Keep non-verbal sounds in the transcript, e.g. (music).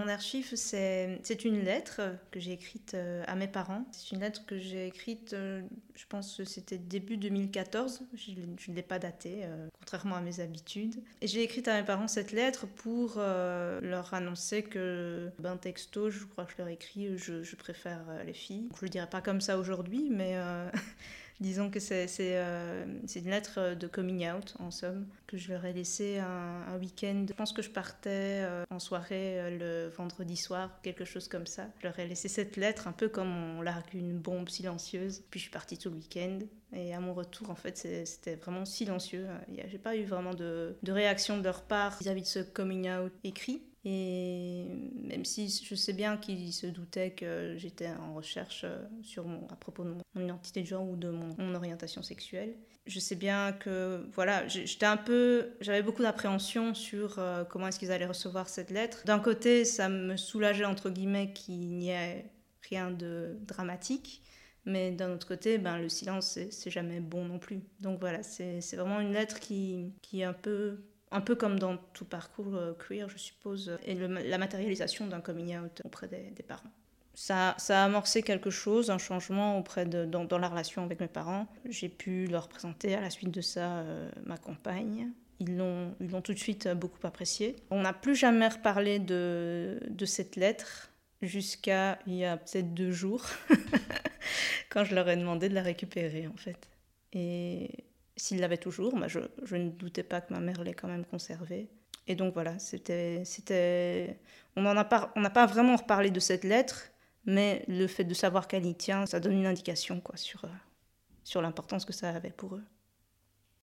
mon archive, c'est une lettre que j'ai écrite euh, à mes parents. C'est une lettre que j'ai écrite, euh, je pense que c'était début 2014. Je ne l'ai pas datée, euh, contrairement à mes habitudes. Et j'ai écrite à mes parents cette lettre pour leur annoncer que, ben texto, je crois que je leur ai écrit, je, je préfère les filles. Je ne le dirai pas comme ça aujourd'hui, mais (laughs) Disons que c'est euh, une lettre de coming out, en somme, que je leur ai laissé un, week-end. Je pense que je partais euh, en soirée euh, le vendredi soir, quelque chose comme ça. Je leur ai laissé cette lettre, un peu comme on largue une bombe silencieuse. Puis je suis partie tout le week-end. Et à mon retour, en fait, c'était vraiment silencieux. J'ai pas eu vraiment de, de réaction de leur part vis-à-vis -vis de ce coming out écrit. Et même si je sais bien qu'ils se doutaient que j'étais en recherche euh, sur à propos de mon identité de genre ou de mon, orientation sexuelle, je sais bien que voilà, j'étais un peu, j'avais beaucoup d'appréhension sur euh, comment est-ce qu'ils allaient recevoir cette lettre. D'un côté, ça me soulageait entre guillemets qu'il n'y ait rien de dramatique. Mais d'un autre côté, ben, le silence, c'est jamais bon non plus. Donc voilà, c'est vraiment une lettre qui, qui est un peu un peu comme dans tout parcours euh, queer, je suppose, et la matérialisation d'un coming out auprès des, parents. Ça, a amorcé quelque chose, un changement auprès de, dans, la relation avec mes parents. J'ai pu leur présenter à la suite de ça euh, ma compagne. Ils l'ont, ils l'ont tout de suite beaucoup apprécié. On n'a plus jamais reparlé de, de cette lettre jusqu'à il y a peut-être deux jours, (laughs) quand je leur ai demandé de la récupérer en fait. Et s'il l'avait toujours, bah, je, je, ne doutais pas que ma mère l'ait quand même conservé. Et donc voilà, c'était, c'était, on n'a pas, on n'a pas vraiment reparlé de cette lettre, mais le fait de savoir qu'elle y tient, ça donne une indication quoi sur, euh, sur l'importance que ça avait pour eux.